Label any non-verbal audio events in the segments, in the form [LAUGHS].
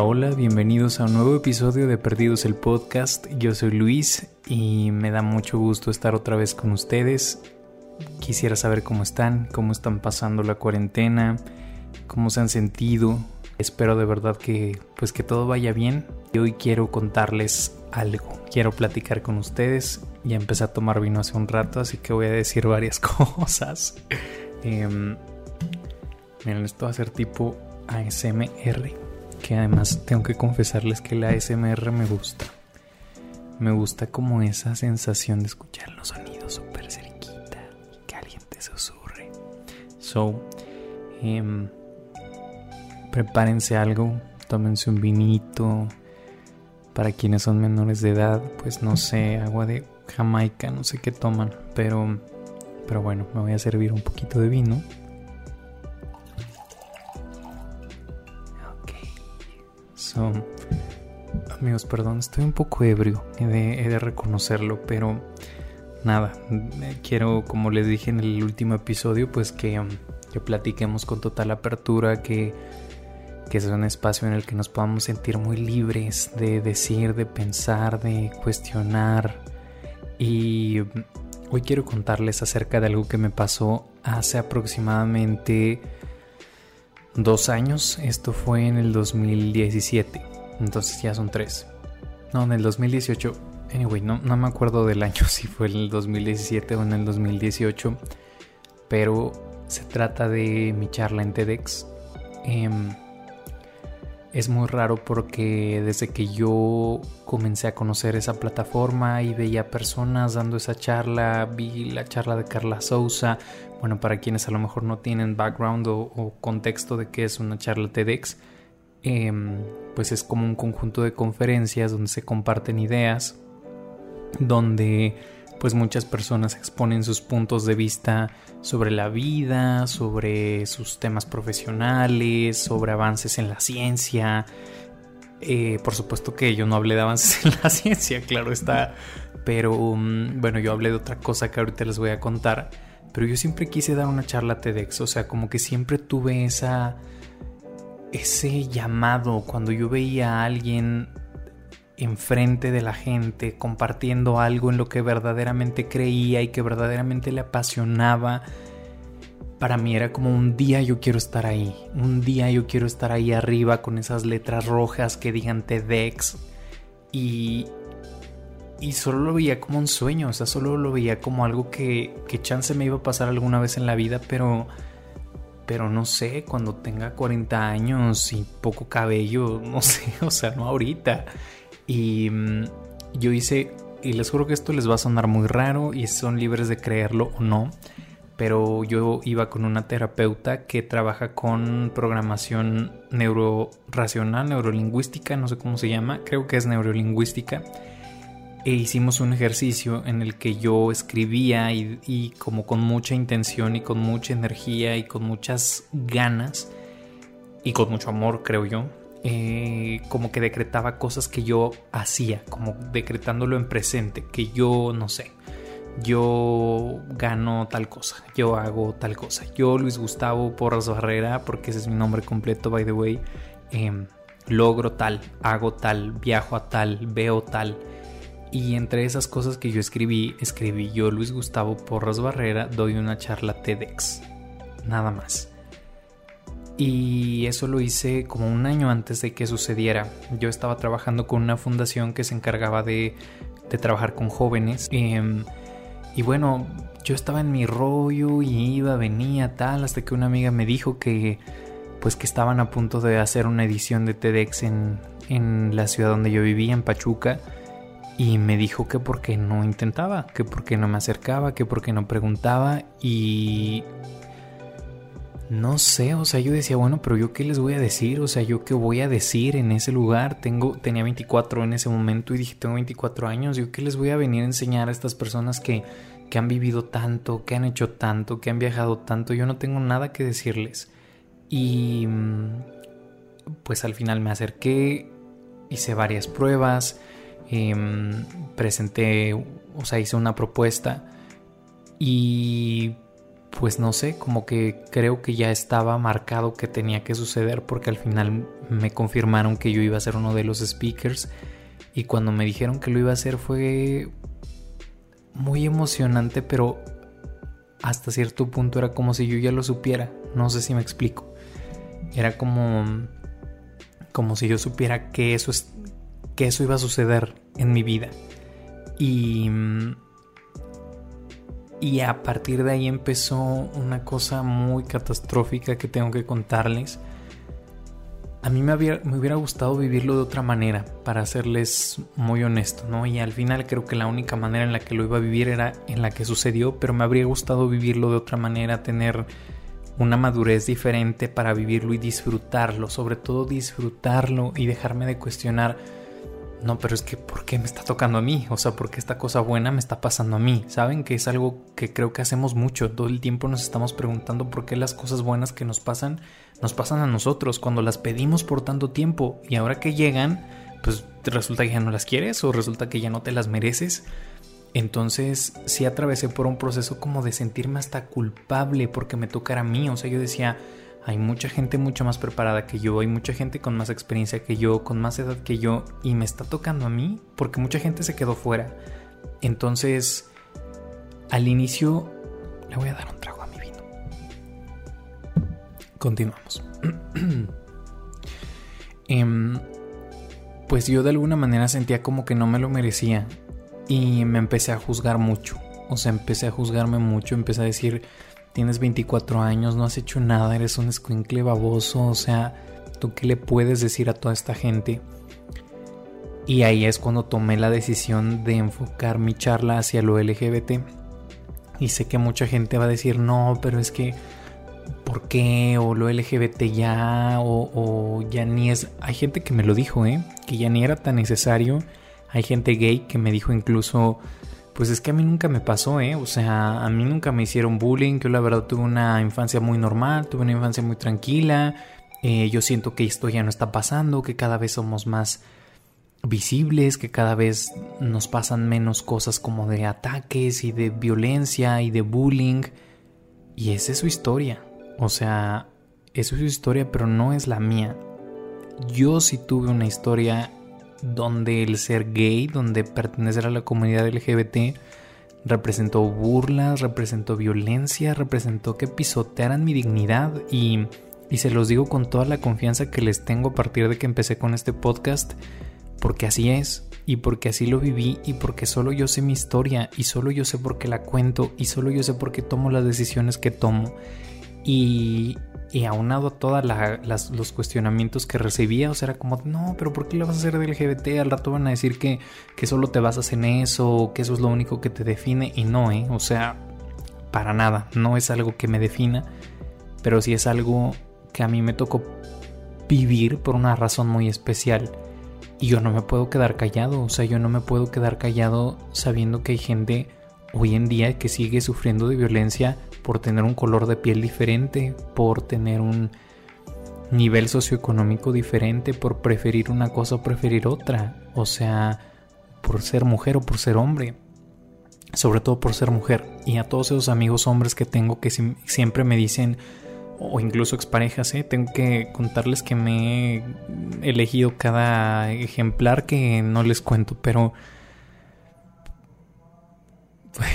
Hola, bienvenidos a un nuevo episodio de Perdidos el Podcast. Yo soy Luis y me da mucho gusto estar otra vez con ustedes. Quisiera saber cómo están, cómo están pasando la cuarentena, cómo se han sentido. Espero de verdad que pues que todo vaya bien. Y hoy quiero contarles algo. Quiero platicar con ustedes. Ya empecé a tomar vino hace un rato, así que voy a decir varias [LAUGHS] cosas. Em, miren, esto va a ser tipo ASMR. Que además tengo que confesarles que la ASMR me gusta. Me gusta como esa sensación de escuchar los sonidos súper cerquita y que alguien te susurre. So, em, prepárense algo, tómense un vinito. Para quienes son menores de edad, pues no sé, agua de Jamaica, no sé qué toman, pero, pero bueno, me voy a servir un poquito de vino. Amigos, perdón, estoy un poco ebrio, he de, reconocerlo, pero nada, quiero, como les dije en el último episodio, pues que, que platiquemos con total apertura, que que es un espacio en el que nos podamos sentir muy libres de decir, de pensar, de cuestionar. Y hoy quiero contarles acerca de algo que me pasó hace aproximadamente dos años. Esto fue en el 2017. Entonces ya son tres. No, en el 2018. Anyway, no, no me acuerdo del año [LAUGHS] si fue en el 2017 o en el 2018. Pero se trata de mi charla en TEDx. Eh, es muy raro porque desde que yo comencé a conocer esa plataforma y veía personas dando esa charla, vi la charla de Carla Sousa, bueno, para quienes a lo mejor no tienen background o, contexto de qué es una charla TEDx, em, pues es como un conjunto de conferencias donde se comparten ideas, donde pues muchas personas exponen sus puntos de vista sobre la vida, sobre sus temas profesionales, sobre avances en la ciencia. Eh, por supuesto que yo no hablé de avances [LAUGHS] en la ciencia, claro está, pero um, bueno, yo hablé de otra cosa que ahorita les voy a contar. Pero yo siempre quise dar una charla TEDx, o sea, como que siempre tuve esa ese llamado cuando yo veía a alguien enfrente de la gente, compartiendo algo en lo que verdaderamente creía y que verdaderamente le apasionaba. Para mí era como un día yo quiero estar ahí, un día yo quiero estar ahí arriba con esas letras rojas que digan TEDx y, y solo lo veía como un sueño, o sea, solo lo veía como algo que, que chance me iba a pasar alguna vez en la vida, pero, pero no sé, cuando tenga 40 años y poco cabello, [LAUGHS] no sé, o sea, no ahorita. Y mm, yo hice, y les juro que esto les va a sonar muy raro y son libres de creerlo o no, pero yo iba con una terapeuta que trabaja con programación neuroracional, neurolingüística, no sé cómo se llama, creo que es neurolingüística. E hicimos un ejercicio en el que yo escribía y, y como con mucha intención y con mucha energía y con muchas ganas y con mucho amor, creo yo, eh, como que decretaba cosas que yo hacía, como decretándolo en presente, que yo no sé, yo gano tal cosa, yo hago tal cosa, yo Luis Gustavo Porras Barrera, porque ese es mi nombre completo, by the way, em, logro tal, hago tal, viajo a tal, veo tal. Y entre esas cosas que yo escribí, escribí yo, Luis Gustavo Porras Barrera, doy una charla TEDx. Nada más. Y eso lo hice como un año antes de que sucediera. Yo estaba trabajando con una fundación que se encargaba de, trabajar con jóvenes. Em, y bueno, yo estaba en mi rollo y iba, venía, tal, hasta que una amiga me dijo que pues que estaban a punto de hacer una edición de TEDx en, en la ciudad donde yo vivía, en Pachuca. Y me dijo que porque no intentaba, que porque no me acercaba, que porque no preguntaba. Y no sé, o sea, yo decía, bueno, pero yo qué les voy a decir, o sea, yo qué voy a decir en ese lugar. Tengo, tenía 24 en ese momento y dije, tengo 24 años, yo qué les voy a venir a enseñar a estas personas que, que han vivido tanto, que han hecho tanto, que han viajado tanto. Yo no tengo nada que decirles. Y mm, pues al final me acerqué, hice varias pruebas, em, presenté, o sea, hice una propuesta y pues no sé, como que creo que ya estaba marcado que tenía que suceder porque al final me confirmaron que yo iba a ser uno de los speakers y cuando me dijeron que lo iba a hacer fue muy emocionante, pero hasta cierto punto era como si yo ya lo supiera, no sé si me explico. Era como como si yo supiera que eso es que eso iba a suceder en mi vida. Y y a partir de ahí empezó una cosa muy catastrófica que tengo que contarles. A mí me, hubiera gustado vivirlo de otra manera, para serles muy honesto, ¿no? Y al final creo que la única manera en la que lo iba a vivir era en la que sucedió, pero me habría gustado vivirlo de otra manera, tener una madurez diferente para vivirlo y disfrutarlo, sobre todo disfrutarlo y dejarme de cuestionar no, pero es que ¿por qué me está tocando a mí? O sea, ¿por qué esta cosa buena me está pasando a mí? ¿Saben? Que es algo que creo que hacemos mucho. Todo el tiempo nos estamos preguntando por qué las cosas buenas que nos pasan nos pasan a nosotros cuando las pedimos por tanto tiempo y ahora que llegan, pues resulta que ya no las quieres o resulta que ya no te las mereces. Entonces sí atravesé por un proceso como de sentirme hasta culpable porque me tocara a mí. O sea, yo decía, hay mucha gente mucho más preparada que yo, hay mucha gente con más experiencia que yo, con más edad que yo, y me está tocando a mí porque mucha gente se quedó fuera. Entonces, al inicio, le voy a dar un trago a mi vino. Continuamos. [CLEARS THROAT] Em, pues yo de alguna manera sentía como que no me lo merecía y me empecé a juzgar mucho. O sea, empecé a juzgarme mucho, empecé a decir, tienes 24 años, no has hecho nada, eres un escuincle baboso, o sea, ¿tú qué le puedes decir a toda esta gente? Y ahí es cuando tomé la decisión de enfocar mi charla hacia lo LGBT. Y sé que mucha gente va a decir, no, pero es que, ¿por qué? O lo LGBT ya, o, o ya ni es... Hay gente que me lo dijo, ¿eh? Que ya ni era tan necesario. Hay gente gay que me dijo incluso, pues es que a mí nunca me pasó, ¿eh? O sea, a mí nunca me hicieron bullying. Yo la verdad tuve una infancia muy normal, tuve una infancia muy tranquila. Eh, yo siento que esto ya no está pasando, que cada vez somos más visibles, que cada vez nos pasan menos cosas como de ataques y de violencia y de bullying. Y esa es su historia. O sea, esa es su historia, pero no es la mía. Yo sí tuve una historia donde el ser gay, donde pertenecer a la comunidad LGBT, representó burlas, representó violencia, representó que pisotearan mi dignidad. Y, y se los digo con toda la confianza que les tengo a partir de que empecé con este podcast, porque así es y porque así lo viví y porque solo yo sé mi historia y solo yo sé por qué la cuento y solo yo sé por qué tomo las decisiones que tomo. Y, y aunado a todos los cuestionamientos que recibía, o sea, era como, no, pero ¿por qué le vas a hacer del LGBT? Al rato van a decir que, que solo te basas en eso, que eso es lo único que te define, y no, ¿eh? O sea, para nada, no es algo que me defina, pero sí es algo que a mí me tocó vivir por una razón muy especial. Y yo no me puedo quedar callado, o sea, yo no me puedo quedar callado sabiendo que hay gente hoy en día que sigue sufriendo de violencia por tener un color de piel diferente, por tener un nivel socioeconómico diferente, por preferir una cosa o preferir otra, o sea, por ser mujer o por ser hombre, sobre todo por ser mujer. Y a todos esos amigos hombres que tengo que siempre me dicen, o incluso exparejas, ¿eh? tengo que contarles que me he elegido cada ejemplar que no les cuento, pero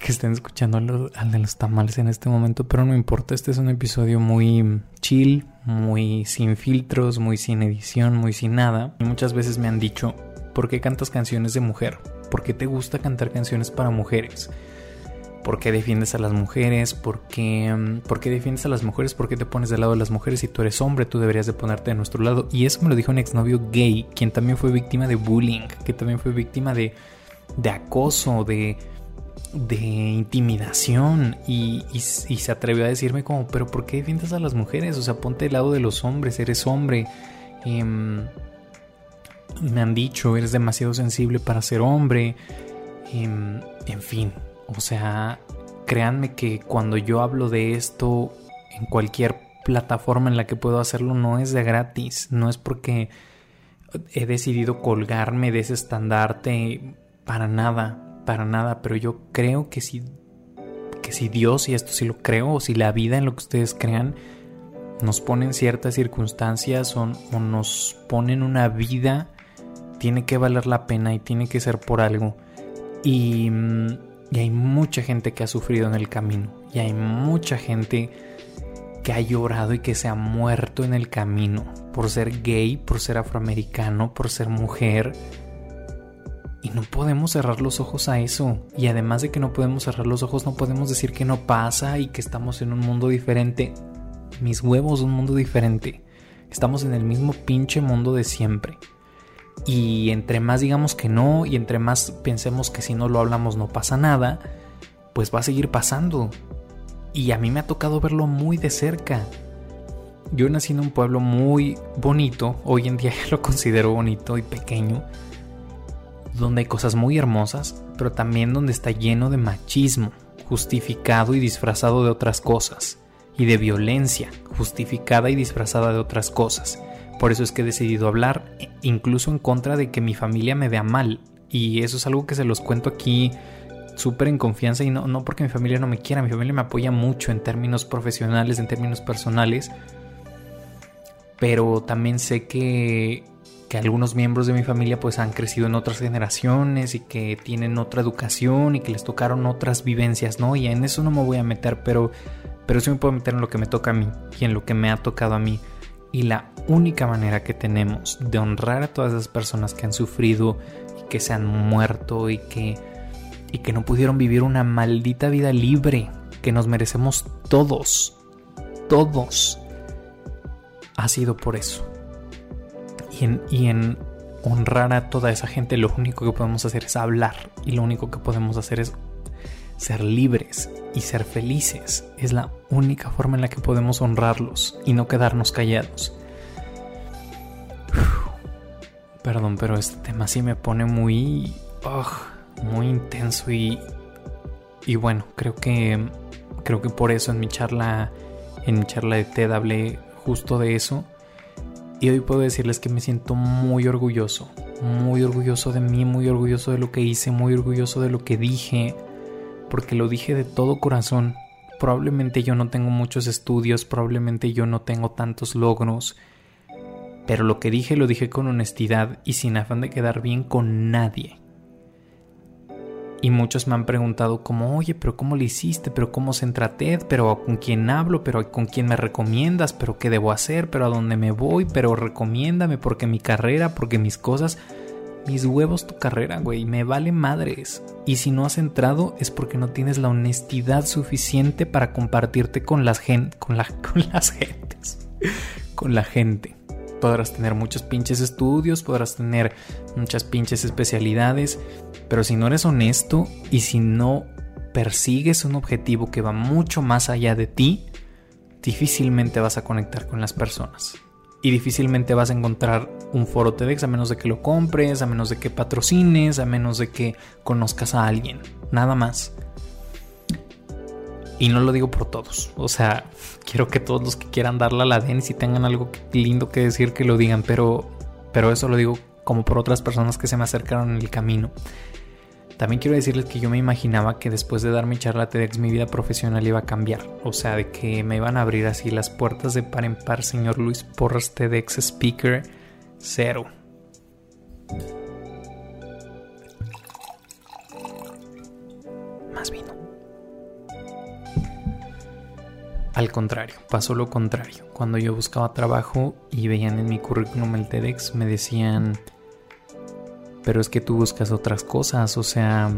que estén escuchando al, de los tamales en este momento, pero no importa, este es un episodio muy chill, muy sin filtros, muy sin edición, muy sin nada. Y muchas veces me han dicho, ¿por qué cantas canciones de mujer? ¿Por qué te gusta cantar canciones para mujeres? ¿Por qué defiendes a las mujeres? ¿Por qué, mm, ¿Por qué defiendes a las mujeres? ¿Por qué te pones del lado de las mujeres? Si tú eres hombre, tú deberías de ponerte de nuestro lado. Y eso me lo dijo un exnovio gay, quien también fue víctima de bullying, que también fue víctima de, de acoso, de de intimidación y, se atrevió a decirme como, pero ¿por qué defiendes a las mujeres? O sea, ponte del lado de los hombres, eres hombre. Em, me han dicho, eres demasiado sensible para ser hombre. Em, en fin, o sea, créanme que cuando yo hablo de esto en cualquier plataforma en la que puedo hacerlo, no es de gratis, no es porque he decidido colgarme de ese estandarte para nada para nada, pero yo creo que si porque si Dios, y esto sí lo creo, o si la vida en lo que ustedes crean, nos ponen ciertas circunstancias o, nos ponen una vida, tiene que valer la pena y tiene que ser por algo. Y, mm, y hay mucha gente que ha sufrido en el camino. Y hay mucha gente que ha llorado y que se ha muerto en el camino por ser gay, por ser afroamericano, por ser mujer. Y no podemos cerrar los ojos a eso. Y además de que no podemos cerrar los ojos, no podemos decir que no pasa y que estamos en un mundo diferente mis huevos, un mundo diferente. Estamos en el mismo pinche mundo de siempre. Y entre más digamos que no y entre más pensemos que si no lo hablamos no pasa nada, pues va a seguir pasando. Y a mí me ha tocado verlo muy de cerca. Yo nací en un pueblo muy bonito, hoy en día [LAUGHS] lo considero bonito y pequeño, donde hay cosas muy hermosas, pero también donde está lleno de machismo, justificado y disfrazado de otras cosas y de violencia, justificada y disfrazada de otras cosas. Por eso es que he decidido hablar, incluso en contra de que mi familia me vea mal. Y eso es algo que se los cuento aquí súper en confianza y no, no porque mi familia no me quiera, mi familia me apoya mucho en términos profesionales, en términos personales. Pero también sé que, que algunos miembros de mi familia pues han crecido en otras generaciones y que tienen otra educación y que les tocaron otras vivencias, ¿no? Y en eso no me voy a meter, pero pero sí me puedo meter en lo que me toca a mí y en lo que me ha tocado a mí. Y la única manera que tenemos de honrar a todas esas personas que han sufrido y que se han muerto y que, y que no pudieron vivir una maldita vida libre que nos merecemos todos, todos, ha sido por eso. Y en, y en honrar a toda esa gente lo único que podemos hacer es hablar y lo único que podemos hacer es ser libres y ser felices. Es la única forma en la que podemos honrarlos y no quedarnos callados. Perdón, pero este tema sí me pone muy... muy intenso y... Y bueno, creo que... Creo que por eso en mi charla... En mi charla de TED hablé justo de eso. Y hoy puedo decirles que me siento muy orgulloso. Muy orgulloso de mí, muy orgulloso de lo que hice, muy orgulloso de lo que dije porque lo dije de todo corazón. Probablemente yo no tengo muchos estudios, probablemente yo no tengo tantos logros, pero lo que dije lo dije con honestidad y sin afán de quedar bien con nadie. Y muchos me han preguntado como, oye, pero ¿cómo lo hiciste? ¿Pero cómo se entra TED? ¿Pero con quién hablo? ¿Pero con quién me recomiendas? ¿Pero qué debo hacer? ¿Pero a dónde me voy? ¿Pero recomiéndame? ¿Porque mi carrera? ¿Porque mis cosas? mis huevos tu carrera, güey, me vale madres. Y si no has entrado es porque no tienes la honestidad suficiente para compartirte con las, gen con, la [LAUGHS] con las gentes, con la gente. Podrás tener muchos pinches estudios, podrás tener muchas pinches especialidades, pero si no eres honesto y si no persigues un objetivo que va mucho más allá de ti, difícilmente vas a conectar con las personas y difícilmente vas a encontrar un foro TEDx a menos de que lo compres, a menos de que patrocines, a menos de que conozcas a alguien, nada más. Y no lo digo por todos, o sea, quiero que todos los que quieran darla la den y si tengan algo lindo que decir que lo digan, pero, pero eso lo digo como por otras personas que se me acercaron en el camino. También quiero decirles que yo me imaginaba que después de dar mi charla TEDx mi vida profesional iba a cambiar. O sea, de que me iban a abrir así las puertas de par en par, señor Luis Porras TEDx Speaker, cero. Al contrario, pasó lo contrario. Cuando yo buscaba trabajo y veían en mi currículum el TEDx, me decían pero es que tú buscas otras cosas, o sea,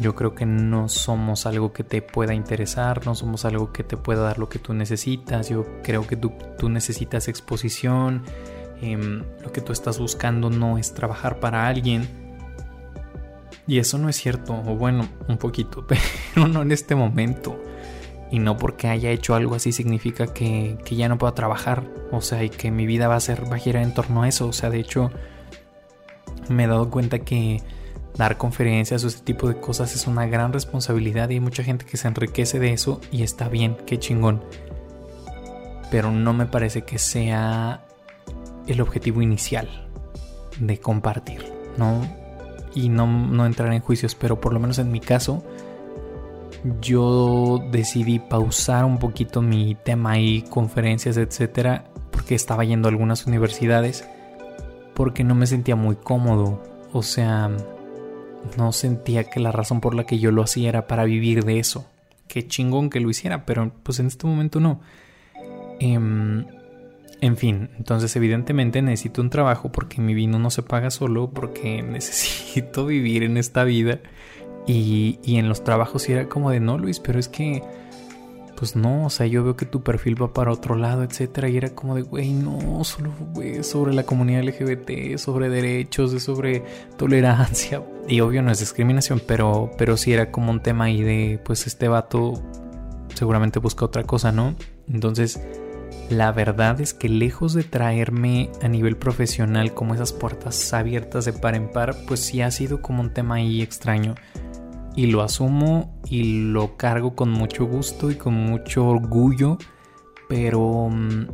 yo creo que no somos algo que te pueda interesar, no somos algo que te pueda dar lo que tú necesitas, yo creo que tú, necesitas exposición, em, lo que tú estás buscando no es trabajar para alguien. Y eso no es cierto, o bueno, un poquito, [LAUGHS] pero no en este momento. Y no porque haya hecho algo así significa que, que ya no pueda trabajar, o sea, y que mi vida va a ser, va a girar en torno a eso, o sea, de hecho me he dado cuenta que dar conferencias o ese tipo de cosas es una gran responsabilidad y hay mucha gente que se enriquece de eso y está bien, qué chingón. Pero no me parece que sea el objetivo inicial de compartir, ¿no? Y no, no entrar en juicios, pero por lo menos en mi caso, yo decidí pausar un poquito mi tema y conferencias, etcétera, porque estaba yendo a algunas universidades, porque no me sentía muy cómodo. O sea, no sentía que la razón por la que yo lo hacía era para vivir de eso. Qué chingón que lo hiciera, pero pues en este momento no. Em, en fin, entonces evidentemente necesito un trabajo porque mi vino no se paga solo, porque [LAUGHS] necesito vivir en esta vida. Y, y en los trabajos era como de no, Luis, pero es que pues no, o sea, yo veo que tu perfil va para otro lado, etcétera, y era como de, güey, no, solo sobre la comunidad LGBT, sobre derechos, sobre tolerancia, [LAUGHS] y obvio no es discriminación, pero, pero sí era como un tema ahí de, pues este vato seguramente busca otra cosa, ¿no? Entonces, la verdad es que lejos de traerme a nivel profesional como esas puertas abiertas de par en par, pues sí ha sido como un tema ahí extraño y lo asumo y lo cargo con mucho gusto y con mucho orgullo, pero mm,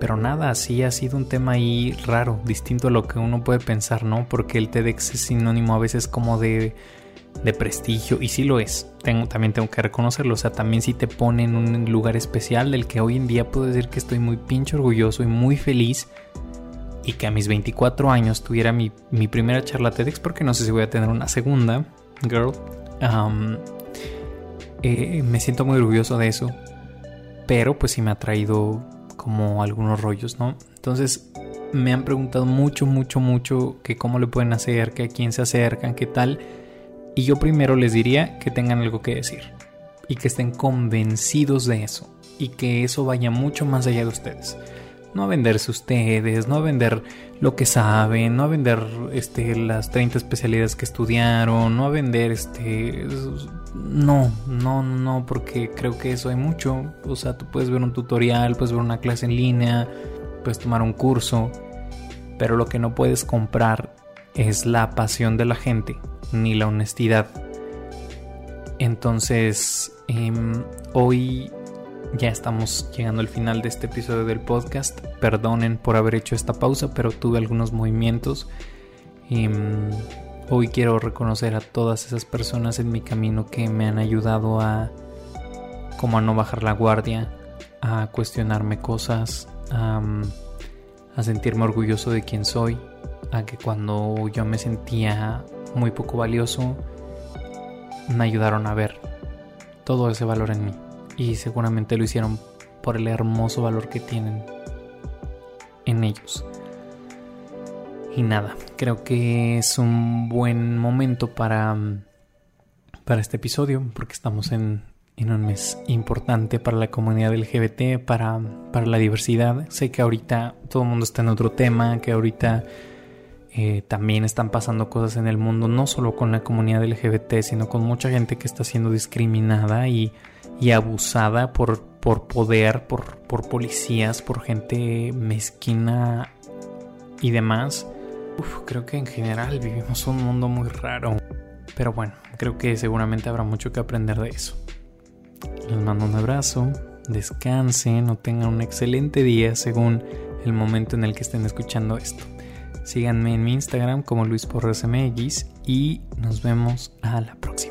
pero nada, sí ha sido un tema ahí raro, distinto a lo que uno puede pensar, ¿no? Porque el TEDx es sinónimo a veces como de, de prestigio, y sí lo es, tengo, también tengo que reconocerlo, o sea, también sí te pone en un lugar especial del que hoy en día puedo decir que estoy muy pinche orgulloso y muy feliz, y que a mis 24 años tuviera mi, mi primera charla TEDx, porque no sé si voy a tener una segunda, girl, eh, me siento muy orgulloso de eso. Pero pues sí me ha traído como algunos rollos, ¿no? Entonces me han preguntado mucho, mucho, mucho que cómo le pueden hacer, que a quién se acercan, qué tal. Y yo primero les diría que tengan algo que decir. Y que estén convencidos de eso. Y que eso vaya mucho más allá de ustedes no a venderse ustedes, no a vender lo que saben, no a vender este, las 30 especialidades que estudiaron, no a vender este... No, no, no, porque creo que eso hay mucho. O sea, tú puedes ver un tutorial, puedes ver una clase en línea, puedes tomar un curso, pero lo que no puedes comprar es la pasión de la gente, ni la honestidad. Entonces, em, hoy ya estamos llegando al final de este episodio del podcast. Perdonen por haber hecho esta pausa, pero tuve algunos movimientos. Y, mm, hoy quiero reconocer a todas esas personas en mi camino que me han ayudado a como a no bajar la guardia, a cuestionarme cosas, a, mm, a sentirme orgulloso de quién soy, a que cuando yo me sentía muy poco valioso, me ayudaron a ver todo ese valor en mí y seguramente lo hicieron por el hermoso valor que tienen en ellos. Y nada, creo que es un buen momento para, para este episodio porque estamos en, en un mes importante para la comunidad LGBT, para, para la diversidad. Sé que ahorita todo el mundo está en otro tema, que ahorita eh, también están pasando cosas en el mundo, no solo con la comunidad LGBT, sino con mucha gente que está siendo discriminada y y abusada por, por poder, por, por policías, por gente mezquina y demás. creo que en general vivimos un mundo muy raro. Pero bueno, creo que seguramente habrá mucho que aprender de eso. Les mando un abrazo, descansen o tengan un excelente día según el momento en el que estén escuchando esto. Síganme en mi Instagram como Luis y nos vemos a la próxima.